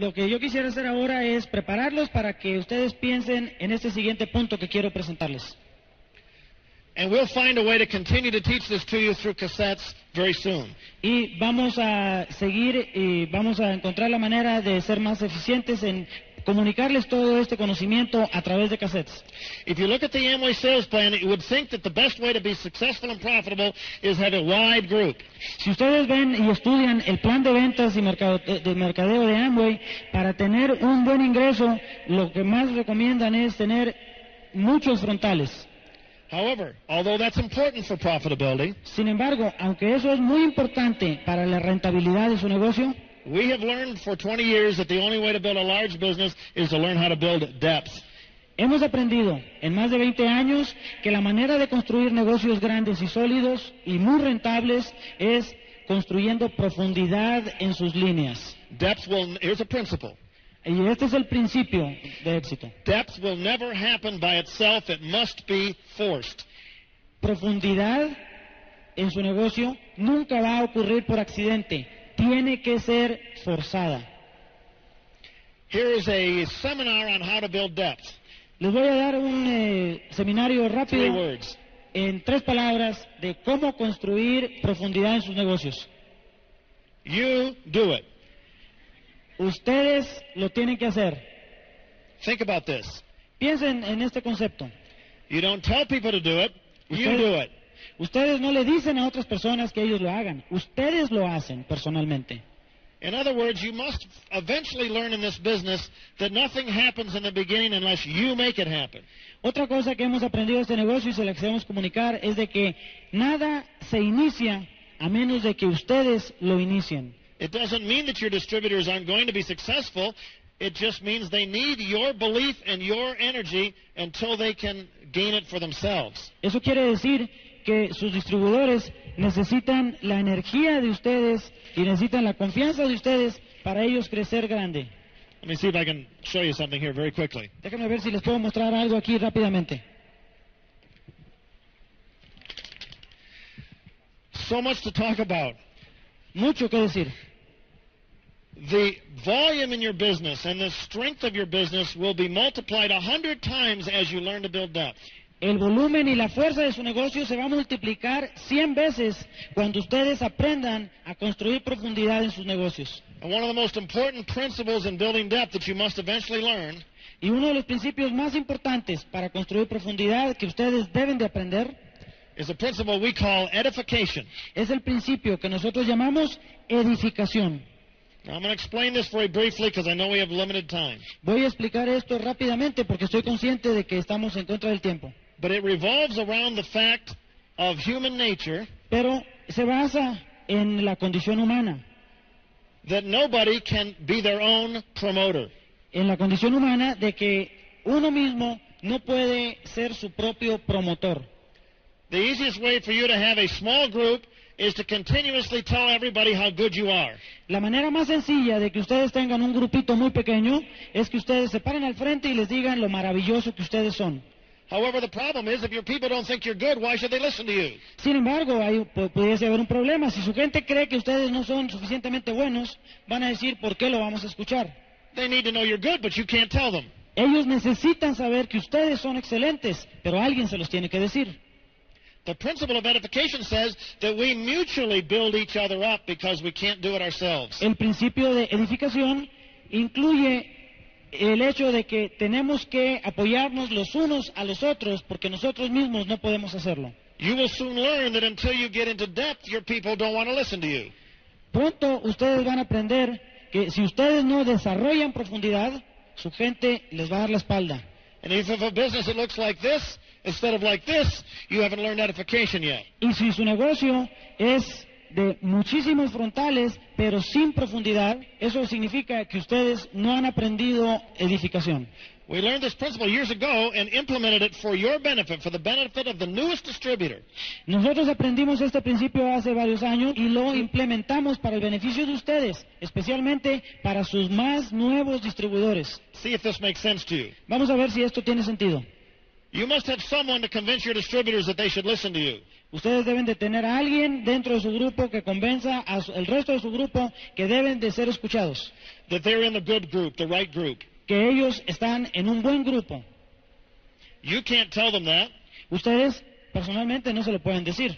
Lo que yo quisiera hacer ahora es prepararlos para que ustedes piensen en este siguiente punto que quiero presentarles. And we'll find a way to continue to teach this to you through cassettes very soon. Y vamos a seguir y vamos a encontrar la manera de ser más eficientes en comunicarles todo este conocimiento a través de cassettes. If you look at the Amway sales plan, you would think that the best way to be successful and profitable is have a wide group. Si ustedes ven y estudian el plan de ventas y mercado- eh, de mercadeo de Amway, para tener un buen ingreso, lo que más recomiendan es tener muchos frontales. However, although that's important for profitability, Sin embargo, aunque eso es muy importante para la rentabilidad de su negocio, we have learned for 20 years that the only way to build a large business is to learn how to build depth. hemos aprendido en más de 20 años que la manera de construir negocios grandes y sólidos y muy rentables es construyendo profundidad en sus líneas. Depth will, here's a principle. Y este es el principio de éxito. Depth will never happen by itself. It must be forced. Profundidad en su negocio nunca va a ocurrir por accidente. Tiene que ser forzada. Here is a seminar on how to build depth. Les voy a dar un eh, seminario Three rápido words. en tres palabras de cómo construir profundidad en sus negocios. You do it. Ustedes lo tienen que hacer. Think about this. Piensen en este concepto. You don't tell people to do it. You do it. Ustedes no le dicen a otras personas que ellos lo hagan. Ustedes lo hacen personalmente. In other words, you must eventually learn in this business that nothing happens in the beginning unless you make it happen. Otra cosa que hemos aprendido de este negocio y se la queremos comunicar es de que nada se inicia a menos de que ustedes lo inicien. It doesn't mean that your distributors aren't going to be successful. It just means they need your belief and your energy until they can gain it for themselves. Eso quiere decir que sus distribuidores necesitan la energía de ustedes y necesitan la confianza de ustedes para ellos crecer grande. Let me see if I can show you something here very quickly. Déjenme ver si les puedo mostrar algo aquí rápidamente. So much to talk about. Mucho que decir. The volume in your business and the strength of your business will be multiplied a hundred times as you learn to build depth. El volumen y la fuerza de su negocio se va a multiplicar 100 veces cuando ustedes aprendan a construir profundidad en sus negocios. And one of the most important principles in building depth that you must eventually learn Y uno de los principios más importantes para construir profundidad que ustedes deben de aprender is a principle we call edification. es el principio que nosotros llamamos edificación. Now, I'm going to explain this very briefly because I know we have limited time. Voy a explicar esto rápidamente porque estoy consciente de que estamos en contra del tiempo. But it revolves around the fact of human nature Pero se basa en la condición humana, that nobody can be their own promoter. en la condición humana de que uno mismo no puede ser su propio promotor. The easiest way for you to have a small group is to continuously tell everybody how good you are. La manera más sencilla de que ustedes tengan un grupito muy pequeño es que ustedes se paren al frente y les digan lo maravilloso que ustedes son. However, the problem is if your people don't think you're good, why should they listen to you? Sin embargo, pu- pudiese haber un problema. Si su gente cree que ustedes no son suficientemente buenos, van a decir, ¿por qué lo vamos a escuchar? They need to know you're good, but you can't tell them. Ellos necesitan saber que ustedes son excelentes, pero alguien se los tiene que decir. The principle of edification says that we mutually build each other up because we can't do it ourselves. El principio de edificación incluye el hecho de que tenemos que apoyarnos los unos a los otros porque nosotros mismos no podemos hacerlo. You will soon learn that until you get into depth, your people don't want to listen to you. Pronto ustedes van a aprender que si ustedes no desarrollan profundidad, su gente les va a dar la espalda. And if a business that looks like this instead of like this, you haven't learned edification yet. Y si su negocio es de muchísimos frontales, pero sin profundidad, eso significa que ustedes no han aprendido edificación. We learned this principle years ago and implemented it for your benefit, for the benefit of the newest distributor. Nosotros aprendimos este principio hace varios años y lo implementamos para el beneficio de ustedes, especialmente para sus más nuevos distribuidores. See if this makes sense to you. Vamos a ver si esto tiene sentido. You must have someone to convince your distributors that they should listen to you. Ustedes deben de tener a alguien dentro de su grupo que convenza al resto de su grupo que deben de ser escuchados. That they're in the good group, the right group. Que ellos están en un buen grupo. You can't tell them that. Ustedes personalmente no se lo pueden decir.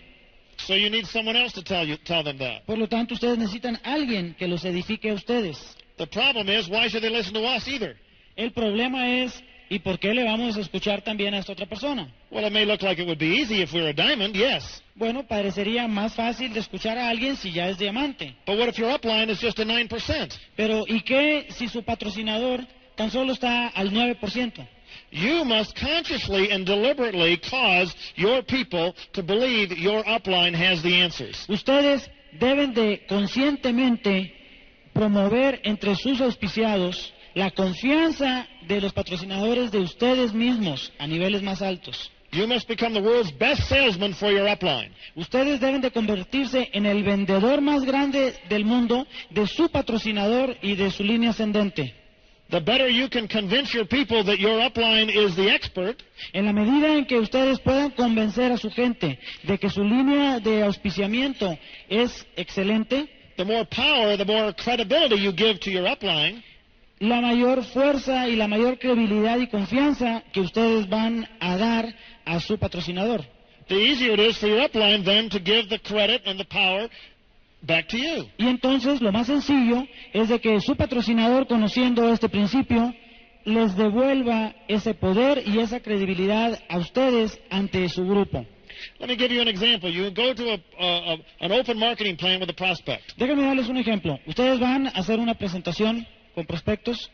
So you need someone else to tell you tell them that. Por lo tanto, ustedes necesitan alguien que los edifique a ustedes. The problem is why should they listen to us either? El problema es ¿y por qué le vamos a escuchar también a esta otra persona? Well, it may look like it would be easy if we were a diamond, yes. Bueno, parecería más fácil de escuchar a alguien si ya es diamante. But what if your upline is just a 9%? Pero ¿y qué si su patrocinador tan solo está al 9%? You must consciously and deliberately cause your people to believe your upline has the answers. Ustedes deben de conscientemente promover entre sus auspiciados la confianza de los patrocinadores de ustedes mismos a niveles más altos. You must become the world's best salesman for your upline. Ustedes deben de convertirse en el vendedor más grande del mundo de su patrocinador y de su línea ascendente. The better you can convince your people that your upline is the expert, En la medida en que ustedes puedan convencer a su gente de que su línea de auspiciamiento es excelente, the more power, the more credibility you give to your upline, la mayor fuerza y la mayor credibilidad y confianza que ustedes van a dar a su patrocinador. the easier it is for your upline then to give the credit and the power back to you. Y entonces lo más sencillo es de que su patrocinador, conociendo este principio, les devuelva ese poder y esa credibilidad a ustedes ante su grupo. Let me give you an example. You go to a, a, a, an open marketing plan with a prospect. Déjenme darles un ejemplo. Ustedes van a hacer una presentación con prospectos.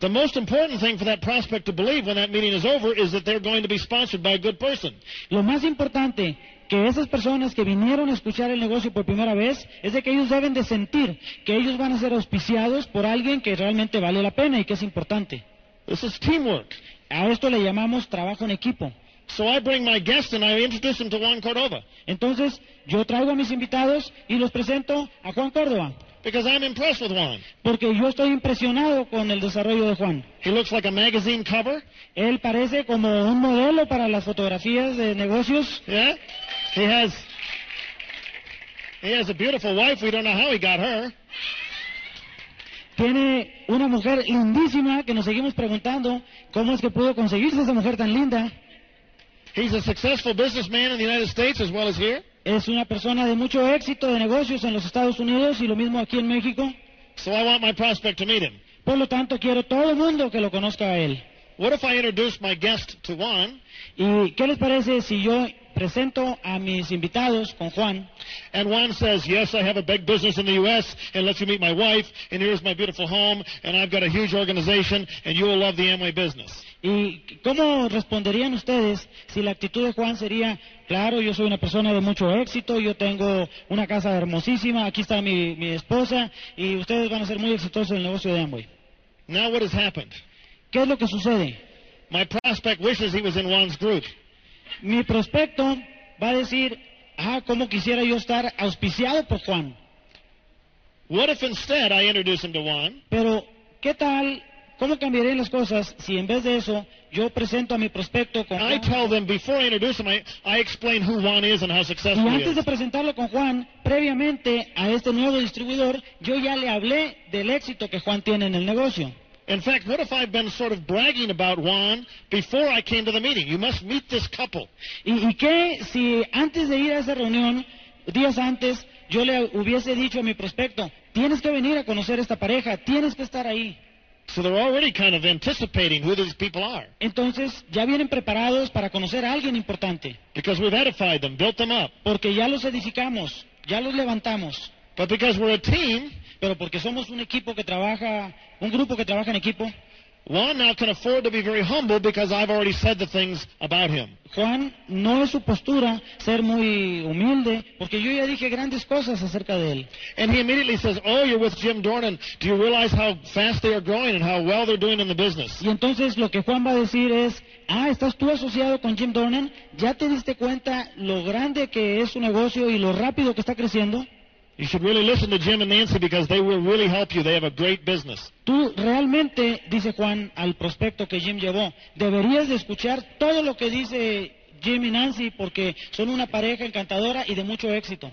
The most important thing for that prospect to believe when that meeting is over is that they're going to be sponsored by a good person. Lo más importante que esas personas que vinieron a escuchar el negocio por primera vez es de que ellos deben de sentir que ellos van a ser auspiciados por alguien que realmente vale la pena y que es importante. This is teamwork. A esto le llamamos trabajo en equipo. So I bring my guest and I introduce him to Juan Cordova Entonces, yo traigo a mis invitados y los presento a Juan Córdoba, because I'm impressed with Juan. porque yo estoy impresionado con el desarrollo de Juan. He looks like a magazine cover. Él parece como un modelo para las fotografías de negocios. Yeah? He has he has a beautiful wife. We don't know how he got her. Tiene una mujer lindísima que nos seguimos preguntando cómo es que pudo conseguirse esa mujer tan linda. He's a successful businessman in the United States as well as here. Es una persona de mucho éxito de negocios en los Estados Unidos y lo mismo aquí en México. So I want my prospect to meet him. Por lo tanto, quiero todo el mundo que lo conozca a él. What if I introduce my guest to Juan ¿Y qué les parece si yo presento a mis invitados con Juan? and Juan says, Yes, I have a big business in the U.S. and lets you meet my wife and here's my beautiful home and I've got a huge organization and you will love the Amway business. ¿Y cómo responderían ustedes si la actitud de Juan sería, claro, yo soy una persona de mucho éxito, yo tengo una casa hermosísima, aquí está mi, mi esposa y ustedes van a ser muy exitosos en el negocio de Amway? Now what has happened? ¿Qué es lo que sucede? My prospect wishes he was in Juan's group. Mi prospecto va a decir, ah, ¿cómo quisiera yo estar auspiciado por Juan? What if instead I introduce him to Juan Pero, ¿qué tal? ¿Cómo cambiarían las cosas si en vez de eso yo presento a mi prospecto con I Juan? tell them before I introduce him, I, I explain who Juan is and how Y successful he antes de is. presentarlo con Juan, previamente a este nuevo distribuidor, yo ya le hablé del éxito que Juan tiene en el negocio. In fact, what if I've been sort of bragging about Juan before I came to the meeting? You must meet this couple. ¿Y, y qué si antes de ir a esa reunión, días antes, yo le hubiese dicho a mi prospecto, tienes que venir a conocer esta pareja, tienes que estar ahí? So they're already kind of anticipating who these people are. Entonces ya vienen preparados para conocer a alguien importante, because we've edified them, built them up. porque ya los edificamos, ya los levantamos, But because we're a team, pero porque somos un equipo que trabaja, un grupo que trabaja en equipo, Juan now can afford to be very humble because I've already said the things about him. Juan no es su postura ser muy humilde, porque yo ya dije grandes cosas acerca de él. And he immediately says, Oh, you're with Jim Dornan. Do you realize how fast they are growing and how well they're doing in the business? Y entonces lo que Juan va a decir es, ah, estás tú asociado con Jim Dornan, ya te diste cuenta lo grande que es su negocio y lo rápido que está creciendo. You should really listen to Jim and Nancy because they will really help you. They have a great business. Tú realmente, dice Juan al prospecto que Jim llevó, deberías de escuchar todo lo que dice Jim y Nancy porque son una pareja encantadora y de mucho éxito.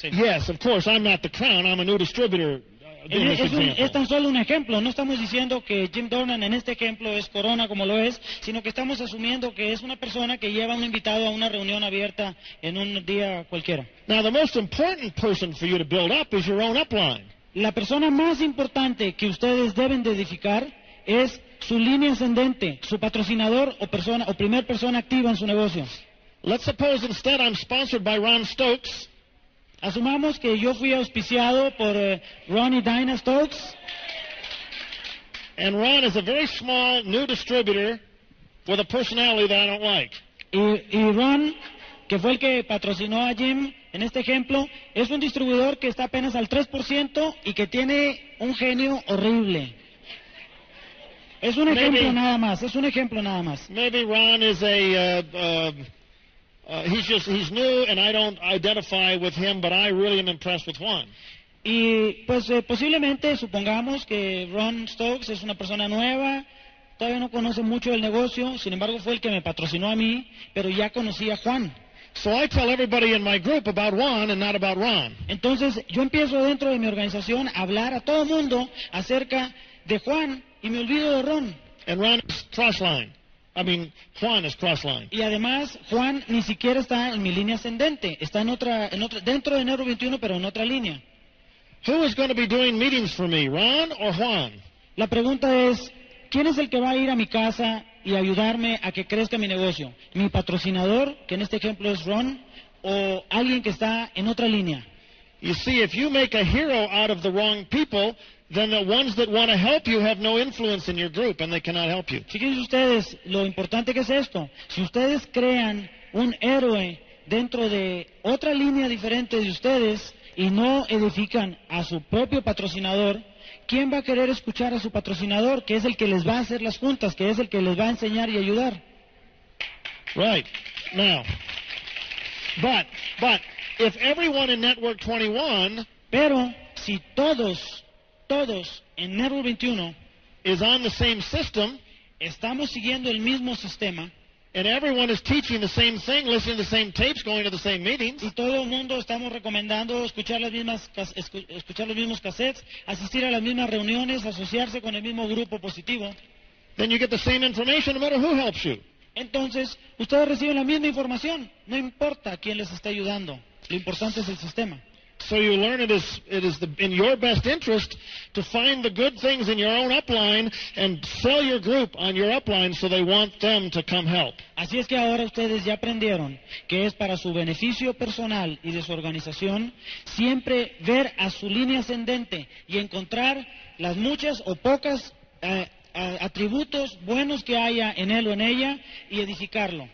Yes, of course, I'm not the crown. I'm a new distributor. Es, this es un- example. es tan solo un ejemplo, no estamos diciendo que Jim Dornan en este ejemplo es corona como lo es, sino que estamos asumiendo que es una persona que lleva a un invitado a una reunión abierta en un día cualquiera. Now, the most important person for you to build up is your own upline. La persona más importante que ustedes deben de edificar es su línea ascendente, su patrocinador o persona o primer persona activa en su negocio. Let's suppose instead I'm sponsored by Ron Stokes, Asumamos que yo fui auspiciado por eh, Ron y Dinah Stokes and Ron is a very small new distributor with a personality that I don't like. y, y Ron, que fue el que patrocinó a Jim en este ejemplo, es un distribuidor que está apenas al 3% y que tiene un genio horrible. Es un Maybe- ejemplo nada más, es un ejemplo nada más. Maybe Ron is a, uh, uh, uh, he's just, he's new and I don't identify with him, but I really am impressed with Juan. Y pues eh, posiblemente supongamos que Ron Stokes es una persona nueva, todavía no conoce mucho del negocio, sin embargo fue el que me patrocinó a mí, pero ya conocía a Juan. So I tell everybody in my group about Juan and not about Ron. Entonces yo empiezo dentro de mi organización a hablar a todo mundo acerca de Juan y me olvido de Ron. And Ron is crossline. I mean, Juan is crossline. Y además Juan ni siquiera está en mi línea ascendente, está en otra, en otra, dentro de enero 21 pero en otra línea. Who is going to be doing meetings for me, Ron or Juan? La pregunta es, ¿quién es el que va a ir a mi casa y ayudarme a que crezca mi negocio? ¿Mi patrocinador, que en este ejemplo es Ron, o alguien que está en otra línea? You see, if you make a hero out of the wrong people, then the ones that want to help you have no influence in your group and they cannot help you. Fíjense ustedes lo importante que es esto. Si ustedes crean un héroe dentro de otra línea diferente de ustedes y no edifican a su propio patrocinador, ¿quién va a querer escuchar a su patrocinador, que es el que les va a hacer las juntas, que es el que les va a enseñar y ayudar? Right. Now, but, but, if everyone in Network 21 Pero si todos, todos en Network 21 is on the same system. Estamos siguiendo el mismo sistema. And everyone is teaching the same thing, listening to the same tapes, going to the same meetings, y todo el mundo estamos recomendando escuchar las mismas escuchar los mismos cassettes, asistir a las mismas reuniones, asociarse con el mismo grupo positivo, then you get the same information no matter who helps you. entonces ustedes reciben la misma información, no importa quién les está ayudando, lo importante es el sistema. So you learn it is it is the, in your best interest to find the good things in your own upline and sell your group on your upline so they want them to come help. Así es que ahora ustedes ya aprendieron que es para su beneficio personal y de su organización siempre ver a su línea ascendente y encontrar las muchas o pocas eh, atributos buenos que haya en él o en ella y edificarlo.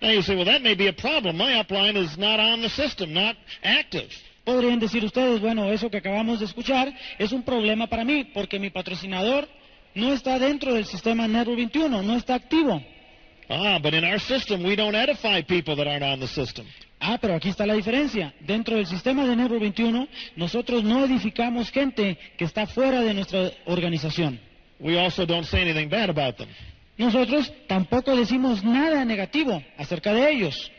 Now you say, well, that may be a problem. My upline is not on the system, not active. Podrían decir ustedes, bueno, eso que acabamos de escuchar es un problema para mí porque mi patrocinador no está dentro del sistema Network 21, no está activo. Ah, but in our system, we don't edify people that aren't on the system. Ah, pero aquí está la diferencia. Dentro del sistema de Network 21, nosotros no edificamos gente que está fuera de nuestra organización. We also don't say anything bad about them. Nosotros tampoco decimos nada negativo acerca de ellos.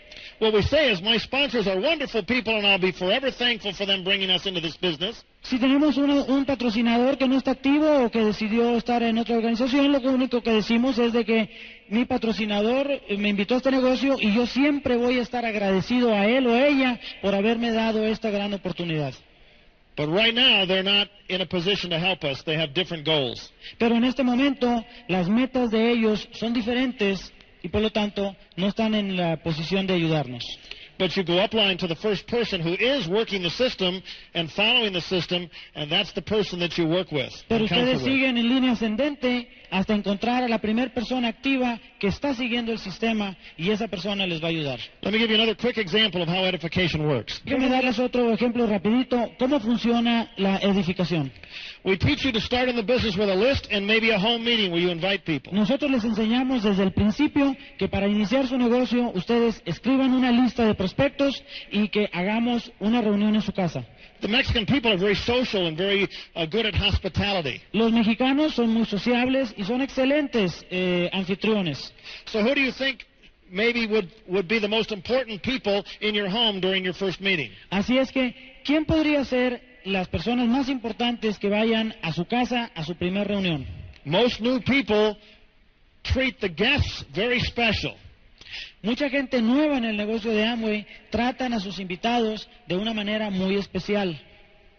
What we say is, my sponsors are wonderful people, and I'll be forever thankful for them bringing us into this business. Si tenemos un patrocinador que no está activo o que decidió estar en otra organización, lo único que decimos es de que mi patrocinador eh, me invitó a este negocio y yo siempre voy a estar agradecido a él o ella por haberme dado esta gran oportunidad. But right now, they're not in a position to help us. They have different goals. Pero en este momento las metas de ellos son diferentes y por lo tanto no están en la posición de ayudarnos. But you go upline to the first person who is working the system and following the system, and that's the person that you work with. Pero ustedes siguen en línea ascendente hasta encontrar a la primera persona activa que está siguiendo el sistema y esa persona les va a ayudar. Let me give you another quick example of how edification works. Déjenme darles otro ejemplo rapidito, cómo funciona la edificación. We teach you to start in the business with a list and maybe a home meeting where you invite people. Nosotros les enseñamos desde el principio que para iniciar su negocio ustedes escriban una lista de prospectos y que hagamos una reunión en su casa. The Mexican people are very social and very uh, good at hospitality. Los mexicanos son muy sociables y son excelentes eh, anfitriones. So who do you think maybe would, would be the most important people in your home during your first meeting? Así es que, ¿quién podría ser las personas más importantes que vayan a su casa a su primera reunión? Most new people treat the guests very special. Mucha gente nueva en el negocio de Amway tratan a sus invitados de una manera muy especial.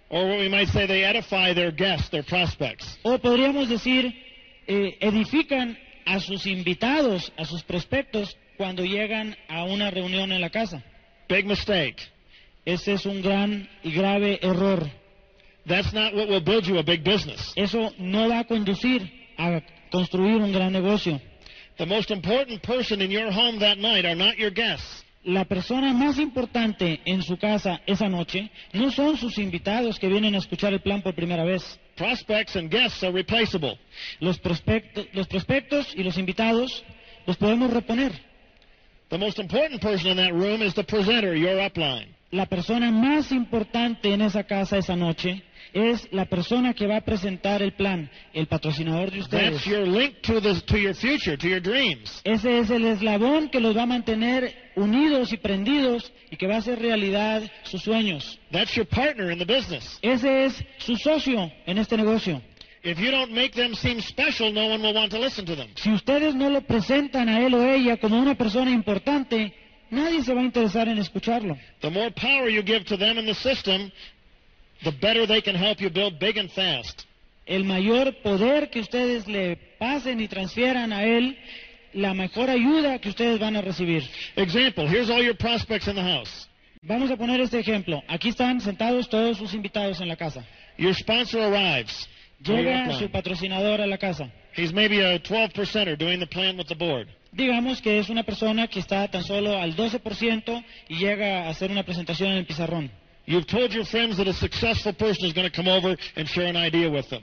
Or what we might say, they edify their guests, their prospects. O podríamos decir, eh, edifican a sus invitados, a sus prospectos, cuando llegan a una reunión en la casa. Big mistake. Ese es un gran y grave error. That's not what will build you a big business. Eso no va a conducir a construir un gran negocio. The most important person in your home that night are not your guests. La persona más importante en su casa esa noche no son sus invitados que vienen a escuchar el plan por primera vez. Prospects and guests are replaceable. Los prospectos, los prospectos y los invitados los podemos reponer. The most important person in that room is the presenter, your upline. La persona más importante en esa casa esa noche es la persona que va a presentar el plan, el patrocinador de ustedes. That's your link to, the, to your future, to your dreams. Ese es el eslabón que los va a mantener unidos y prendidos y que va a hacer realidad sus sueños. That's your partner in the business. Ese es su socio en este negocio. If you don't make them seem special, no one will want to listen to them. Si ustedes no lo presentan a él o ella como una persona importante, nadie se va a interesar en escucharlo. The more power you give to them in the system, the better they can help you build big and fast. El mayor poder que ustedes le pasen y transfieran a él, la mejor ayuda que ustedes van a recibir. Example, here's all your prospects in the house. Vamos a poner este ejemplo. Aquí están sentados todos sus invitados en la casa. Your sponsor arrives. Llega su patrocinador a la casa. He's maybe a 12 percenter doing the plan with the board. Digamos que es una persona que está tan solo al 12% y llega a hacer una presentación en el pizarrón. You've told your friends that a successful person is going to come over and share an idea with them.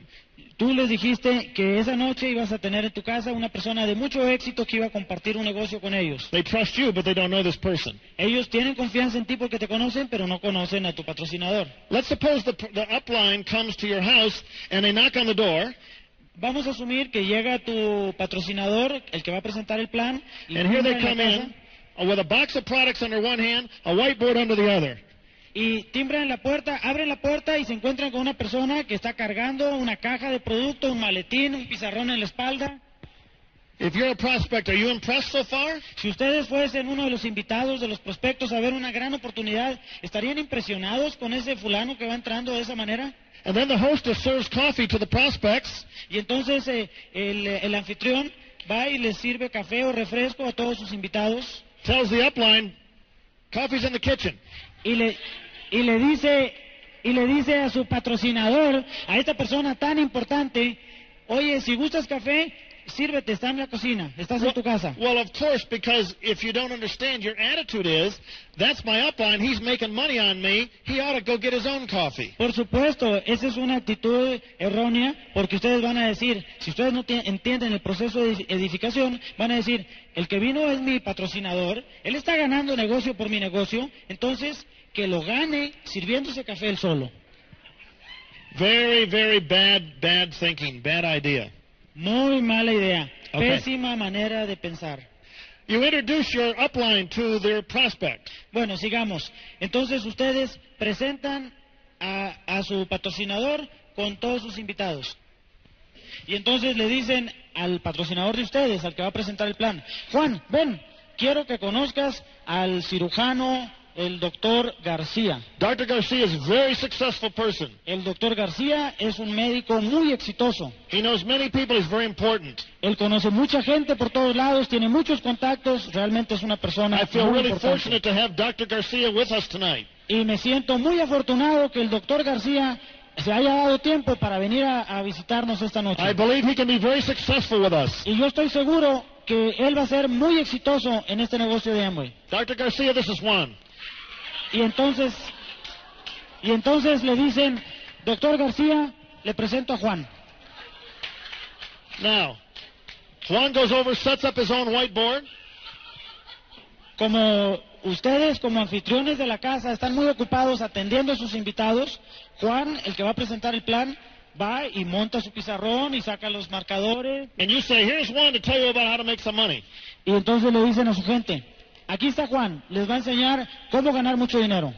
Tú les dijiste que esa noche ibas a tener en tu casa una persona de mucho éxito que iba a compartir un negocio con ellos. They trust you, but they don't know this person. Ellos tienen confianza en ti porque te conocen, pero no conocen a tu patrocinador. Let's suppose the, the upline comes to your house and they knock on the door Vamos a asumir que llega tu patrocinador, el que va a presentar el plan, y and here they come in uh, with a box of products under one hand, a whiteboard under the other. y timbran la puerta, abren la puerta y se encuentran con una persona que está cargando una caja de producto, un maletín, un pizarrón en la espalda. If you're a prospect, are you impressed so far? Si ustedes fuesen uno de los invitados de los prospectos a ver una gran oportunidad, ¿estarían impresionados con ese fulano que va entrando de esa manera? And then the hostess serves coffee to the prospects, Y entonces eh, el, el anfitrión va y les sirve café o refresco a todos sus invitados tells the upline, coffee's in the kitchen. y le, y le dice y le dice a su patrocinador, a esta persona tan importante, oye, si gustas café, sírvete, está en la cocina, estás en tu casa. Well, of course, because if you don't understand, your attitude is, that's my upline, he's making money on me, he ought to go get his own coffee. Por supuesto, esa es una actitud errónea, porque ustedes van a decir, si ustedes no tie- entienden el proceso de edificación, van a decir, el que vino es mi patrocinador, él está ganando negocio por mi negocio, entonces que lo gane sirviéndose café él solo. Very, very bad, bad thinking, bad idea. Muy mala idea, pésima manera de pensar. You introduce your upline to their prospect. Bueno, sigamos. Entonces ustedes presentan a, a su patrocinador con todos sus invitados. Y entonces le dicen al patrocinador de ustedes, al que va a presentar el plan, Juan, ven, quiero que conozcas al cirujano, el doctor García. Dr. Garcia is a very successful person. El doctor García es un médico muy exitoso. He knows many people, he's very important. Él conoce mucha gente por todos lados, tiene muchos contactos, realmente es una persona I feel muy really importante. fortunate to have Dr. Garcia with us tonight. Y me siento muy afortunado que el doctor García se haya dado tiempo para venir a, a visitarnos esta noche. I believe he can be very successful with us. Y yo estoy seguro que él va a ser muy exitoso en este negocio de Amway. Dr. Garcia, this is Juan. Y entonces, y entonces le dicen, doctor García, le presento a Juan. Now, Juan goes over, sets up his own whiteboard. Como ustedes, como anfitriones de la casa, están muy ocupados atendiendo a sus invitados, Juan, el que va a presentar el plan, va y monta su pizarrón y saca los marcadores. And you say, here's one to tell you about how to make some money. Y entonces le dicen a su gente, aquí está Juan, les va a enseñar cómo ganar mucho dinero.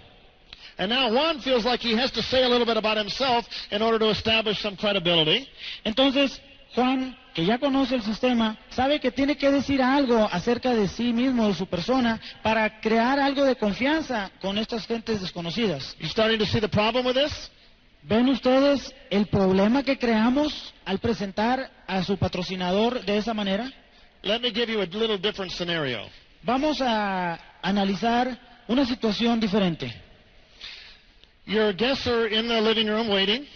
And now Juan feels like he has to say a little bit about himself in order to establish some credibility. Entonces, Juan, que ya conoce el sistema, sabe que tiene que decir algo acerca de sí mismo, de su persona, para crear algo de confianza con estas gentes desconocidas. You starting to see the problem with this? ¿Ven ustedes el problema que creamos al presentar a su patrocinador de esa manera? Let me give you a little different scenario. Vamos a analizar una situación diferente. Your guests are in the living room waiting.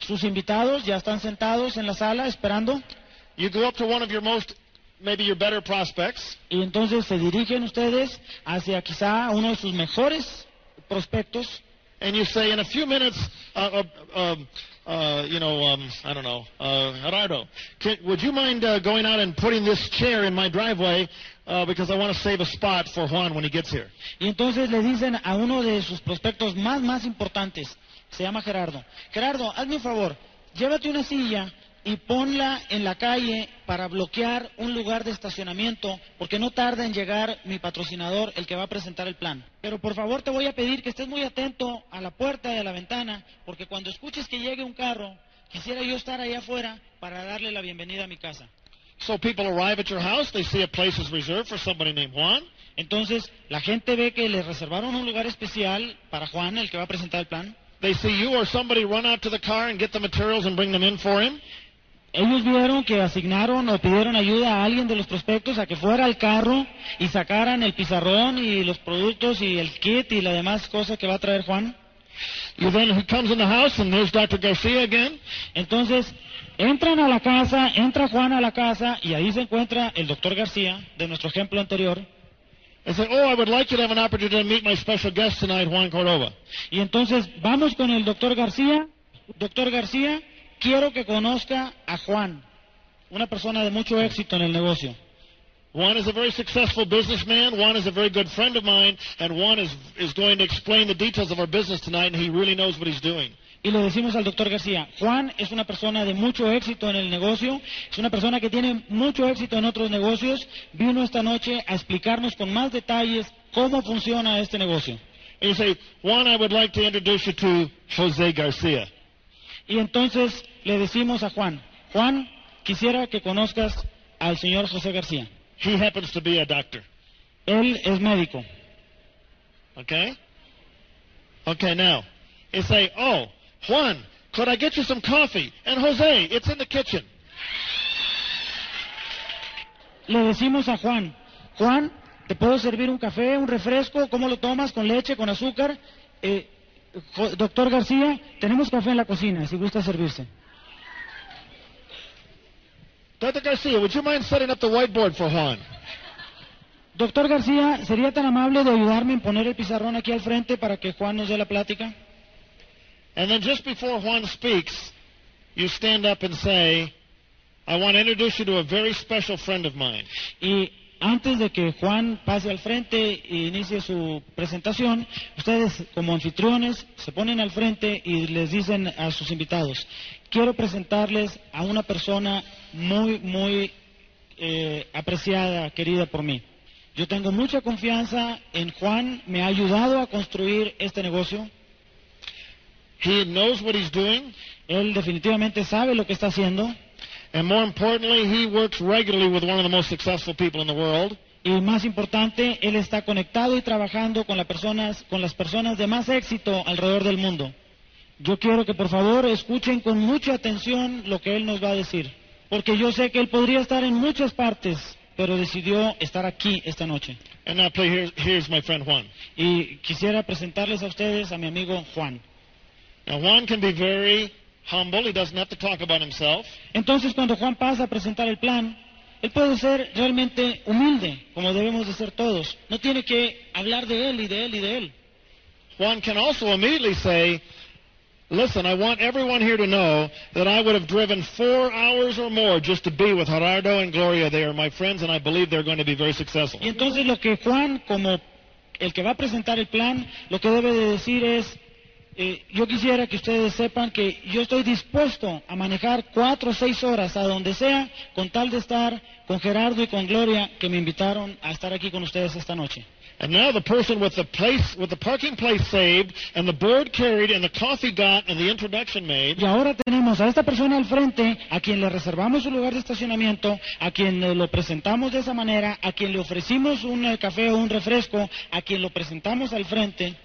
Sus invitados ya están sentados en la sala esperando You go up to one of your most, maybe your better prospects, y entonces se dirigen ustedes hacia quizá uno de sus mejores prospectos and you say, in a few minutes, uh, uh, um, uh, you know, um, I don't know, uh, Gerardo, would you mind uh, going out and putting this chair in my driveway uh, because I want to save a spot for Juan when he gets here? y entonces le dicen a uno de sus prospectos más más importantes, se llama Gerardo, Gerardo, hazme un favor, llévate una silla y ponla en la calle para bloquear un lugar de estacionamiento, porque no tarda en llegar mi patrocinador, el que va a presentar el plan. Pero por favor te voy a pedir que estés muy atento a la puerta y a la ventana, porque cuando escuches que llegue un carro, quisiera yo estar ahí afuera para darle la bienvenida a mi casa. So people arrive at your house, they see a place is reserved for somebody named Juan. Entonces, la gente ve que le reservaron un lugar especial para Juan, el que va a presentar el plan. They see you or somebody run out to the car and get the materials and bring them in for him. Ellos vieron que asignaron o pidieron ayuda a alguien de los prospectos a que fuera al carro y sacaran el pizarrón y los productos y el kit y la demás cosa que va a traer Juan. You then he comes in the house and there's Dr. Garcia again. Entonces, entran a la casa, entra Juan a la casa y ahí se encuentra el doctor García, de nuestro ejemplo anterior. and say, Oh, I would like you to have an opportunity to meet my special guest tonight, Juan Cordova. Y entonces vamos con el doctor García. Doctor García, quiero que conozca a Juan, una persona de mucho éxito en el negocio. Juan is a very successful businessman. Juan is a very good friend of mine. And Juan is, is going to explain the details of our business tonight, and he really knows what he's doing. Y le decimos al doctor García, Juan es una persona de mucho éxito en el negocio, es una persona que tiene mucho éxito en otros negocios, vino esta noche a explicarnos con más detalles cómo funciona este negocio. And you say, Juan, I would like to introduce you to Jose Garcia. Y entonces le decimos a Juan, Juan, quisiera que conozcas al señor José García. He happens to be a doctor. Él es médico. Okay? Okay, now, you say, Oh, Juan, could I get you some coffee? And Jose, it's in the kitchen. Le decimos a Juan, Juan, ¿te puedo servir un café, un refresco? ¿Cómo lo tomas? ¿Con leche, con azúcar? Eh, doctor García, tenemos café en la cocina, si gusta servirse. Dr. Garcia, would you mind setting up the whiteboard for Juan? Doctor García, ¿sería tan amable de ayudarme en poner el pizarrón aquí al frente para que Juan nos dé la plática? And then just before Juan speaks, you stand up and say, I want to introduce you to a very special friend of mine. Y antes de que Juan pase al frente e inicie su presentación, ustedes como anfitriones se ponen al frente y les dicen a sus invitados, quiero presentarles a una persona muy, muy eh, apreciada, querida por mí. Yo tengo mucha confianza en Juan, me ha ayudado a construir este negocio. He knows what he's doing, Él definitivamente sabe lo que está haciendo and more importantly, he works regularly with one of the most successful people in the world. y más importante, él está conectado y trabajando con, las personas, con las personas de más éxito alrededor del mundo. Yo quiero que por favor escuchen con mucha atención lo que él nos va a decir, porque yo sé que él podría estar en muchas partes, pero decidió estar aquí esta noche. And now, play, here's, here's my friend Juan. Y quisiera presentarles a ustedes a mi amigo Juan. Now, Juan can be very humble. He doesn't have to talk about himself. Entonces, cuando Juan pasa a presentar el plan, él puede ser realmente humilde, como debemos de ser todos. No tiene que hablar de él y de él y de él. Juan can also immediately say, Listen, I want everyone here to know that I would have driven four hours or more just to be with Gerardo and Gloria. They are my friends, and I believe they're going to be very successful. Y entonces lo que Juan, como el que va a presentar el plan, lo que debe de decir es, eh, yo quisiera que ustedes sepan que yo estoy dispuesto a manejar cuatro o seis horas a donde sea con tal de estar con Gerardo y con Gloria que me invitaron a estar aquí con ustedes esta noche. And now the person with the place, with the parking place saved, and the board carried, and the coffee got, and the introduction made, Y ahora tenemos a esta persona al frente, a quien le reservamos su lugar de estacionamiento, a quien lo presentamos de esa manera, a quien le ofrecimos un café o un refresco, a quien lo presentamos al frente.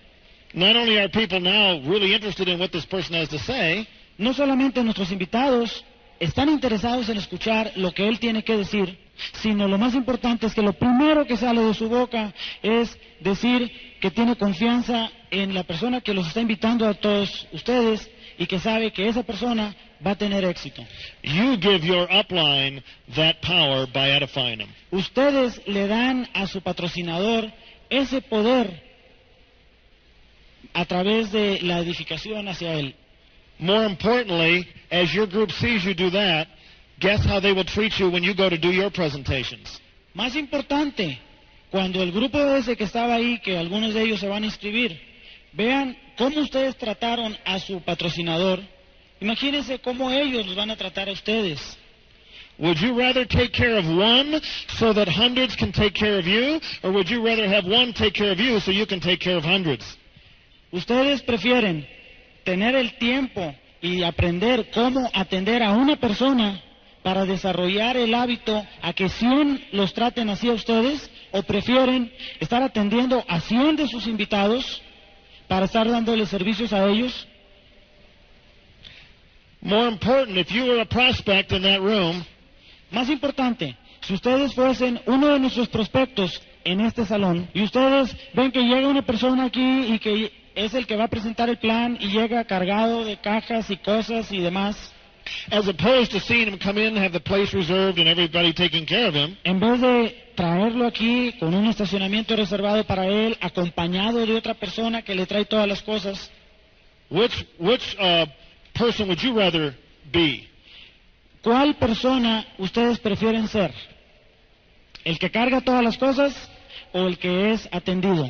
Not only are people now really interested in what this person has to say, No solamente nuestros invitados están interesados en escuchar lo que él tiene que decir, sino lo más importante es que lo primero que sale de su boca es decir que tiene confianza en la persona que los está invitando a todos ustedes y que sabe que esa persona va a tener éxito. you give your upline that power by edifying them. Ustedes le dan a su patrocinador ese poder a través de la edificación hacia él. More importantly, as your group sees you do that, guess how they will treat you when you go to do your presentations? Más importante, cuando el grupo ese que estaba ahí, que algunos de ellos se van a inscribir, vean cómo ustedes trataron a su patrocinador, imagínense cómo ellos los van a tratar a ustedes. Would you rather take care of one so that hundreds can take care of you, or would you rather have one take care of you so you can take care of hundreds? Ustedes prefieren tener el tiempo y aprender cómo atender a una persona para desarrollar el hábito a que 100 los traten así a ustedes o prefieren estar atendiendo a 100 de sus invitados para estar dándoles servicios a ellos. More important, if you were a prospect in that room, Más importante, si ustedes fuesen uno de nuestros prospectos en este salón y ustedes ven que llega una persona aquí y que es el que va a presentar el plan y llega cargado de cajas y cosas y demás, as opposed to seeing him come in, have the place reserved, and everybody taking care of him, en vez de traerlo aquí con un estacionamiento reservado para él, acompañado de otra persona que le trae todas las cosas, which which uh, person would you rather be? ¿cuál persona ustedes prefieren ser? ¿El que carga todas las cosas o el que es atendido?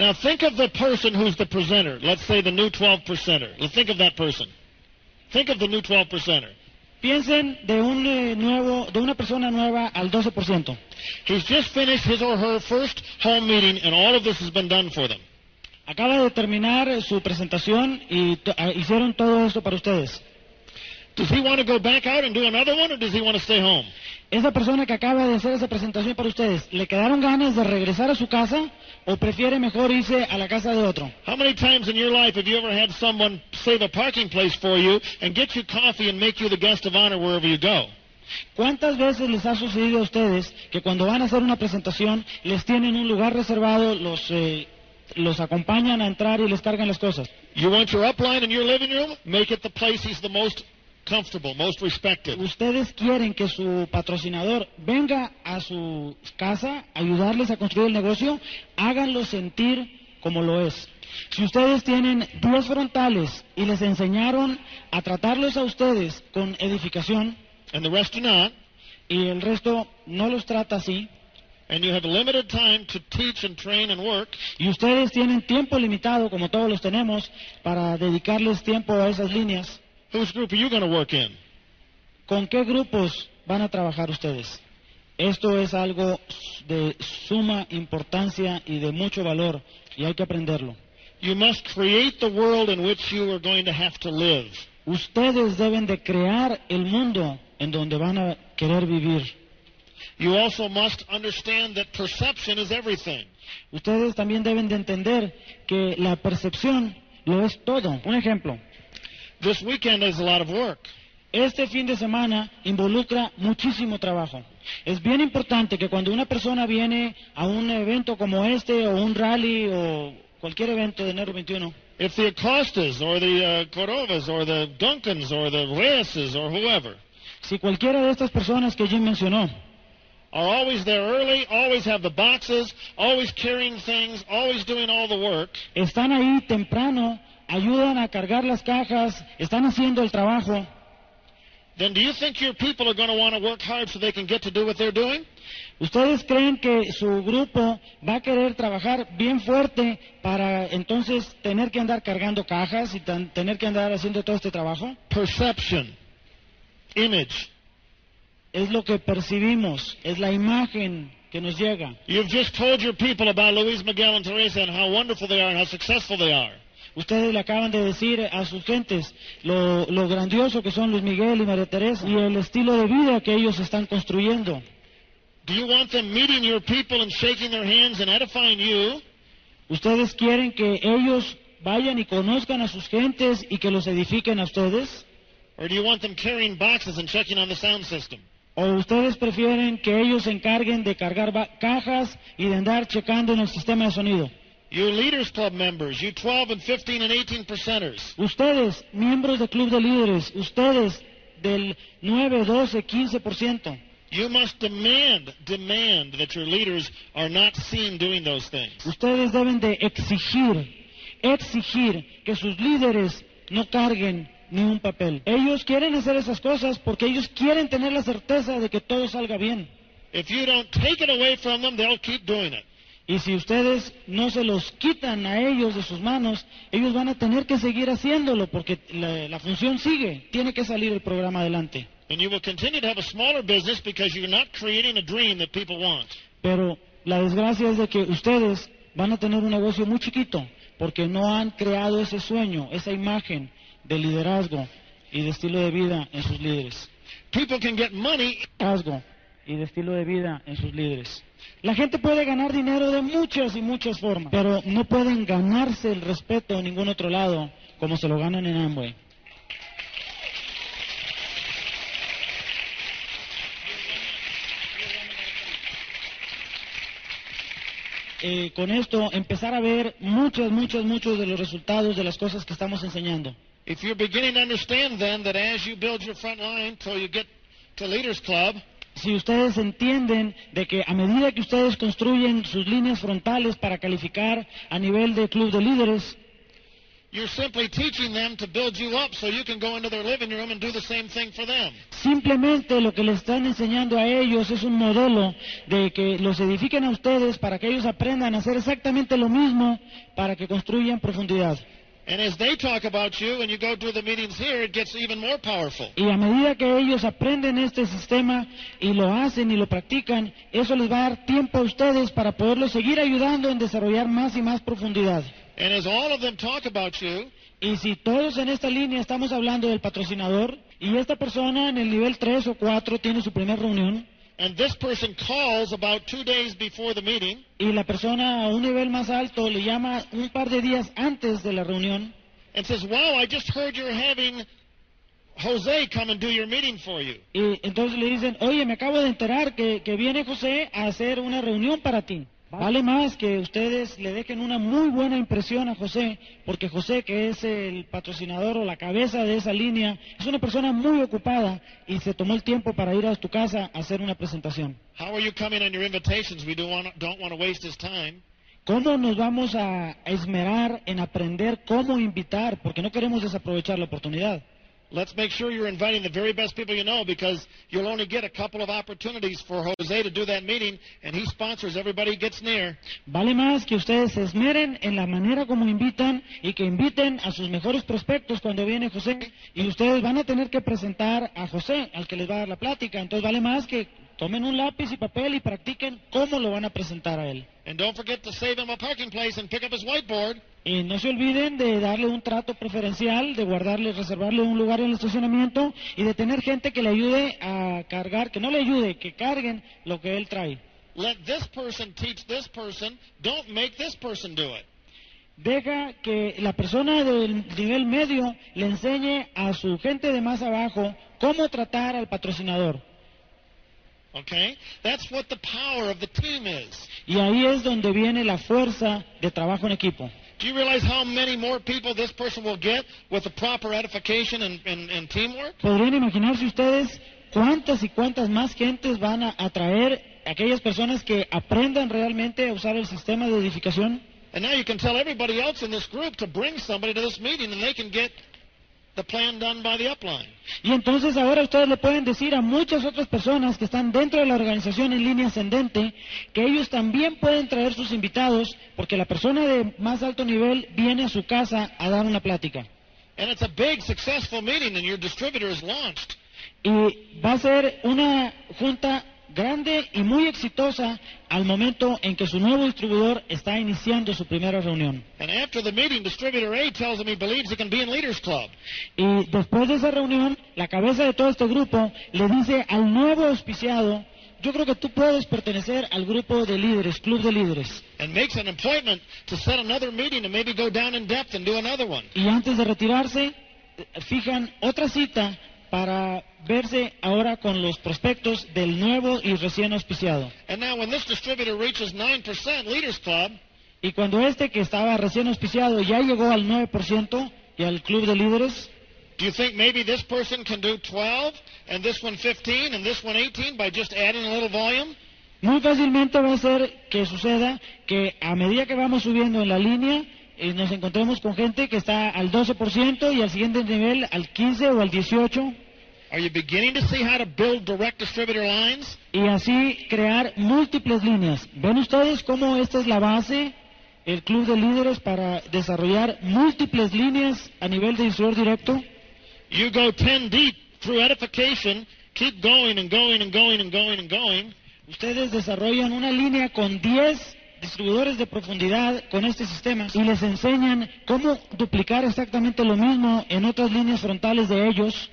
Now think of the person who's the presenter. Let's say the new 12 percenter. Let's think of that person. Think of the new 12 percenter. Piensen de un eh, nuevo, de una persona nueva al 12%. He's just finished his or her first home meeting, and all of this has been done for them. Acaba de terminar su presentación y to- ah, hicieron todo esto para ustedes. Does he want to go back out and do another one, or does he want to stay home? Esa persona que acaba de hacer esa presentación para ustedes, ¿le quedaron ganas de regresar a su casa o prefiere mejor irse a la casa de otro? How many times in your life have you ever had someone save a parking place for you and get you coffee and make you the guest of honor wherever you go? ¿Cuántas veces les ha sucedido a ustedes que cuando van a hacer una presentación les tienen un lugar reservado, los, eh, los acompañan a entrar y les cargan las cosas? You want your upline in your living room? Make it the place he's the most comfortable, most respected. Ustedes quieren que su patrocinador venga a su casa ayudarles a construir el negocio, háganlo sentir como lo es. Si ustedes tienen 10 frontales y les enseñaron a tratarlos a ustedes con edificación And the rest not, y el resto no los trata así, and you have limited time to teach and train and work, y ustedes tienen tiempo limitado, como todos los tenemos, para dedicarles tiempo a esas líneas, whose group are you going to work in? ¿con qué grupos van a trabajar ustedes? Esto es algo de suma importancia y de mucho valor y hay que aprenderlo. You must create the world in which you are going to have to live. Ustedes deben de crear el mundo en donde van a querer vivir. You also must understand that perception is everything. Ustedes también deben de entender que la percepción lo es todo. Un ejemplo, This weekend is a lot of work. este fin de semana involucra muchísimo trabajo. Es bien importante que cuando una persona viene a un evento como este o un rally o cualquier evento de enero 21, If the Acostas or the uh, Cordovas or the Duncans or the Reyeses or whoever si cualquiera de estas personas que Jim mencionó are always there early, always have the boxes, always carrying things, always doing all the work, están ahí temprano, ayudan a cargar las cajas, están haciendo el trabajo, then do you think your people are going to want to work hard so they can get to do what they're doing? ¿Ustedes creen que su grupo va a querer trabajar bien fuerte para entonces tener que andar cargando cajas y tan- tener que andar haciendo todo este trabajo? Perception, image. Es lo que percibimos, es la imagen que nos llega. You've just told your people about Luis Miguel and Teresa and how wonderful they are and how successful they are. Ustedes le acaban de decir a sus gentes lo, lo grandioso que son Luis Miguel y María Teresa y el estilo de vida que ellos están construyendo. Do you want them meeting your people and shaking their hands and edifying you? ¿Ustedes quieren que ellos vayan y conozcan a sus gentes y que los edifiquen a ustedes? Or do you want them carrying boxes and checking on the sound system? ¿O ustedes prefieren que ellos se encarguen de cargar cajas y de andar checando en el sistema de sonido? You Leaders Club members, you 12 and 15 and 18 percenters, Ustedes, miembros del club de líderes, ustedes del 9, 12, 15%, you must demand, demand that your leaders are not seen doing those things. ustedes deben de exigir, exigir que sus líderes no carguen ni un papel. Ellos quieren hacer esas cosas porque ellos quieren tener la certeza de que todo salga bien. If you don't take it away from them, they'll keep doing it. Y si ustedes no se los quitan a ellos de sus manos, ellos van a tener que seguir haciéndolo porque la, la función sigue. Tiene que salir el programa adelante. Pero la desgracia es de que ustedes van a tener un negocio muy chiquito porque no han creado ese sueño, esa imagen de liderazgo y de estilo de vida en sus líderes. People can get money Liderazgo y de estilo de vida en sus líderes. La gente puede ganar dinero de muchas y muchas formas, pero no pueden ganarse el respeto en ningún otro lado como se lo ganan en Amway. Eh, con esto empezar a ver muchos, muchos, muchos de los resultados de las cosas que estamos enseñando. If you're beginning to understand then that as you build your front line till you get to Leaders Club, Si ustedes entienden de que a medida que ustedes construyen sus líneas frontales para calificar a nivel de club de líderes, simplemente lo que les están enseñando a ellos es un modelo de que los edifiquen a ustedes para que ellos aprendan a hacer exactamente lo mismo para que construyan profundidad. And as they talk about you and you go to the meetings here, it gets even more powerful. Y a medida que ellos aprenden este sistema y lo hacen y lo practican, eso les va a dar tiempo a ustedes para poderlos seguir ayudando en desarrollar más y más profundidad. And as all of them talk about you, Y si todos en esta línea estamos hablando del patrocinador y esta persona en el nivel 3 o 4 tiene su primera reunión and this person calls about two days before the meeting, y la persona a un nivel más alto le llama un par de días antes de la reunión and says, Wow, I just heard you're having Jose come and do your meeting for you. y entonces le dicen, oye, me acabo de enterar que, que viene José a hacer una reunión para ti. Vale más que ustedes le dejen una muy buena impresión a José, porque José, que es el patrocinador o la cabeza de esa línea, es una persona muy ocupada y se tomó el tiempo para ir a tu casa a hacer una presentación. How are you coming on your invitations? We don't want to, don't want to waste his time. ¿Cómo nos vamos a esmerar en aprender cómo invitar? Porque no queremos desaprovechar la oportunidad. Let's make sure you're inviting the very best people you know because you'll only get a couple of opportunities for Jose to do that meeting, and he sponsors everybody he gets near. Vale más que ustedes se esmeren en la manera como invitan y que inviten a sus mejores prospectos cuando viene José. Y ustedes van a tener que presentar a José, al que les va a dar la plática. Entonces vale más que tomen un lápiz y papel y practiquen cómo lo van a presentar a él. And don't forget to save him a parking place and pick up his whiteboard. Y no se olviden de darle un trato preferencial, de guardarle, reservarle un lugar en el estacionamiento y de tener gente que le ayude a cargar, que no le ayude, que carguen lo que él trae. Let this person teach this person. Don't make this person do it. Deja que la persona del nivel medio le enseñe a su gente de más abajo cómo tratar al patrocinador. Okay? That's what the power of the team is. Y ahí es donde viene la fuerza de trabajo en equipo. Do you realize how many more people this person will get with the proper edification and, and, and teamwork? ¿Podrían imaginarse ustedes cuántas y cuántas más gentes van a atraer aquellas personas que aprendan realmente a usar el sistema de edificación? And now you can tell everybody else in this group to bring somebody to this meeting and they can get the plan done by the upline. Y entonces ahora ustedes le pueden decir a muchas otras personas que están dentro de la organización en línea ascendente que ellos también pueden traer sus invitados porque la persona de más alto nivel viene a su casa a dar una plática. And it's a big, successful meeting, and your distributor is launched. Y va a ser una junta grande y muy exitosa al momento en que su nuevo distribuidor está iniciando su primera reunión. And after the meeting, distributor A tells him he believes he can be in Leaders Club. Y después de esa reunión, la cabeza de todo este grupo le dice al nuevo auspiciado, yo creo que tú puedes pertenecer al grupo de líderes, club de líderes. and makes an appointment to set another meeting and maybe go down in depth and do another one. Y antes de retirarse, eh, fijan otra cita para verse ahora con los prospectos del nuevo y recién auspiciado. And now, when this distributor reaches 9% Leaders Club, Y cuando este que estaba recién auspiciado ya llegó al 9% y al club de líderes, do you think maybe this person can do 12 and this one 15 and this one 18 by just adding a little volume? muy fácilmente va a ser que suceda que a medida que vamos subiendo en la línea, eh, nos encontremos con gente que está al 12% y al siguiente nivel al 15 o al 18%. Are you beginning to see how to build direct distributor lines? y así crear múltiples líneas. ¿Ven ustedes cómo esta es la base, el club de líderes, para desarrollar múltiples líneas a nivel de distribuidor directo? You go 10 deep through edification, keep going and going and going and going and going. Ustedes desarrollan una línea con 10 distribuidores de profundidad con este sistema y les enseñan cómo duplicar exactamente lo mismo en otras líneas frontales de ellos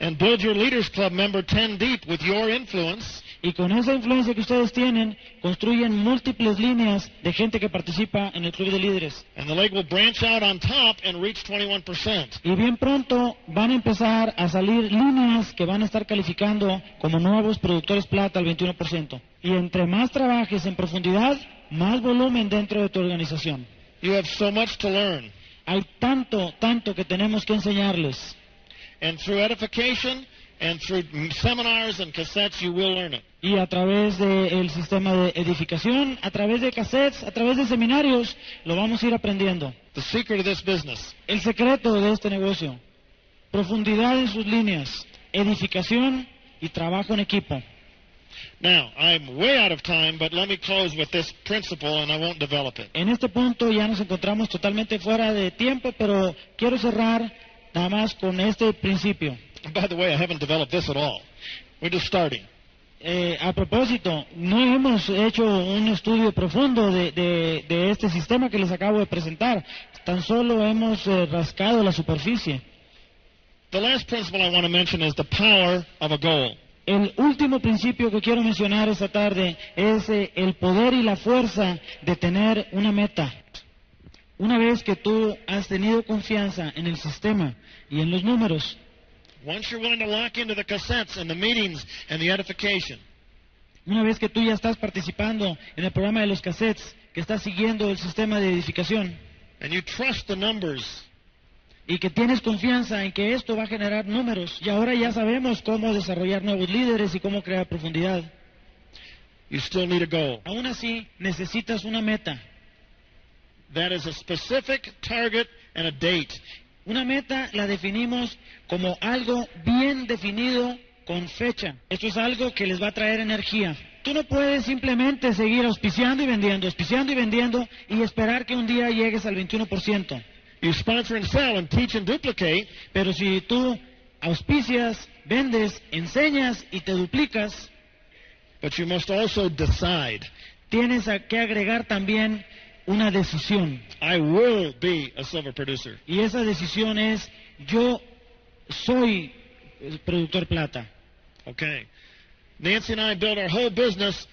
and build your Leaders Club member 10 deep with your influence. y con esa influencia que ustedes tienen construyen múltiples líneas de gente que participa en el club de líderes. And the leg will branch out on top and reach 21%. Y bien pronto van a empezar a salir líneas que van a estar calificando como nuevos productores plata al 21%. Y entre más trabajes en profundidad, más volumen dentro de tu organización. You have so much to learn. Hay tanto, tanto que tenemos que enseñarles. And through edification and through seminars and cassettes, you will learn it. Y a través del sistema de edificación, a través de cassettes, a través de seminarios, lo vamos a ir aprendiendo. The secret of this business. El secreto de este negocio, profundidad en sus líneas, edificación y trabajo en equipo. Now, I'm way out of time, but let me close with this principle and I won't develop it. En este punto ya nos encontramos totalmente fuera de tiempo, pero quiero cerrar nada más con este principio. By the way, I haven't developed this at all. We're just starting. Eh, a propósito, no hemos hecho un estudio profundo de, de- de este sistema que les acabo de presentar, tan solo hemos eh, rascado la superficie. The last principle I want to mention is the power of a goal. El último principio que quiero mencionar esta tarde es eh, el poder y la fuerza de tener una meta. Una vez que tú has tenido confianza en el sistema y en los números, una vez que tú ya estás participando en el programa de los cassettes, que estás siguiendo el sistema de edificación and you trust the numbers, y que tienes confianza en que esto va a generar números y ahora ya sabemos cómo desarrollar nuevos líderes y cómo crear profundidad. you still need a goal. Aún así, necesitas una meta. That is a specific target and a date. Una meta la definimos como algo bien definido con fecha. Esto es algo que les va a traer energía. Tú no puedes simplemente seguir auspiciando y vendiendo, auspiciando y vendiendo y esperar que un día llegues al 21%. You sponsor and sell and teach and duplicate, Pero si tú auspicias, vendes, enseñas y te duplicas, but you must also decide. tienes que agregar también una decisión. I will be a silver producer. Y esa decisión es, yo soy productor plata. Okay. Nancy and I built our whole business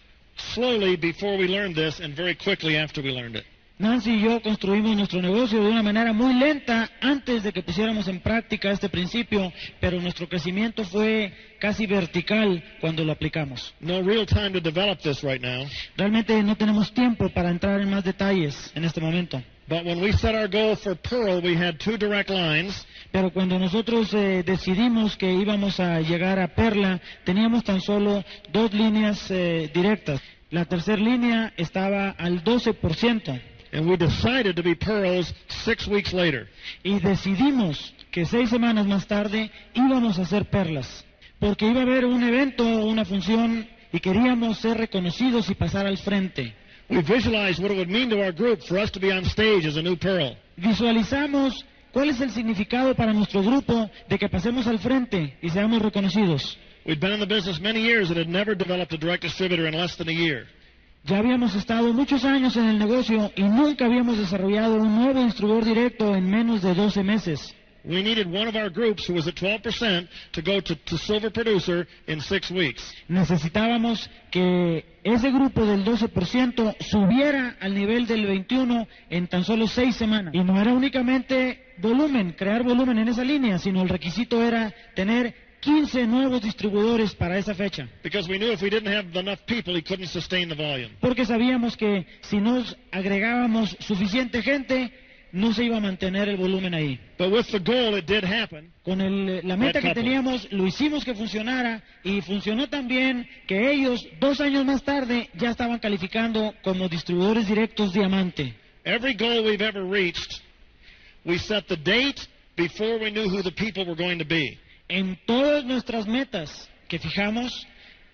slowly before we learned this and very quickly after we learned it. Nancy y yo construimos nuestro negocio de una manera muy lenta antes de que pusiéramos en práctica este principio, pero nuestro crecimiento fue casi vertical cuando lo aplicamos. No real time to develop this right now. Realmente no tenemos tiempo para entrar en más detalles en este momento. But when we set our goal for Pearl, we had two direct lines, Pero cuando nosotros eh, decidimos que íbamos a llegar a Perla, teníamos tan solo dos líneas eh, directas. La tercera línea estaba al 12%. And we decided to be pearls six weeks later. Y decidimos que seis semanas más tarde íbamos a hacer perlas, porque iba a haber un evento, una función, y queríamos ser reconocidos y pasar al frente. We visualized what it would mean to our group for us to be on stage as a new pearl. Visualizamos cuál es el significado para nuestro grupo de que pasemos al frente y seamos reconocidos. We'd been in the business many years and had never developed a direct distributor in less than a year. Ya habíamos estado muchos años en el negocio y nunca habíamos desarrollado un nuevo distribuidor directo en menos de 12 meses. We needed one of our groups who was at 12% to go to, to silver producer in six weeks. Necesitábamos que ese grupo del 12% subiera al nivel del 21 en tan solo seis semanas. Y no era únicamente volumen, crear volumen en esa línea, sino el requisito era tener 15 nuevos distribuidores para esa fecha. Porque sabíamos que si nos agregábamos suficiente gente, no se iba a mantener el volumen ahí. But with the goal, it did happen. Con el- la meta que teníamos, lo hicimos que funcionara y funcionó tan bien que ellos, dos años más tarde, ya estaban calificando como distribuidores directos diamante. Every goal we've ever reached, we set the date before we knew who the people were going to be. En todas nuestras metas que fijamos,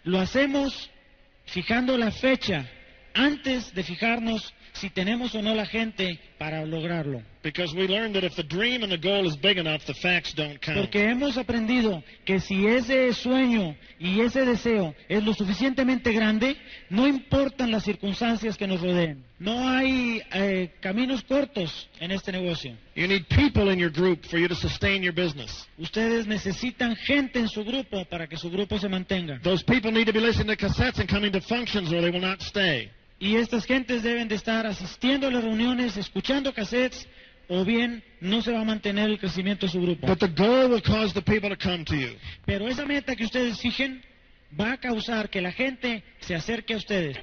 lo hacemos fijando la fecha antes de fijarnos si tenemos o no la gente para lograrlo. Because we learned that if the dream and the goal is big enough, the facts don't count. Porque hemos aprendido que si ese sueño y ese deseo es lo suficientemente grande, no importan las circunstancias que nos rodeen. No hay eh, caminos cortos en este negocio. You need people in your group for you to sustain your business. Ustedes necesitan gente en su grupo para que su grupo se mantenga. Those people need to be listening to cassettes and coming to functions or they will not stay. Y estas gentes deben de estar asistiendo a las reuniones, escuchando cassettes, o bien no se va a mantener el crecimiento de su grupo. But the goal will cause the people to come to you. Pero esa meta que ustedes fijen va a causar que la gente se acerque a ustedes.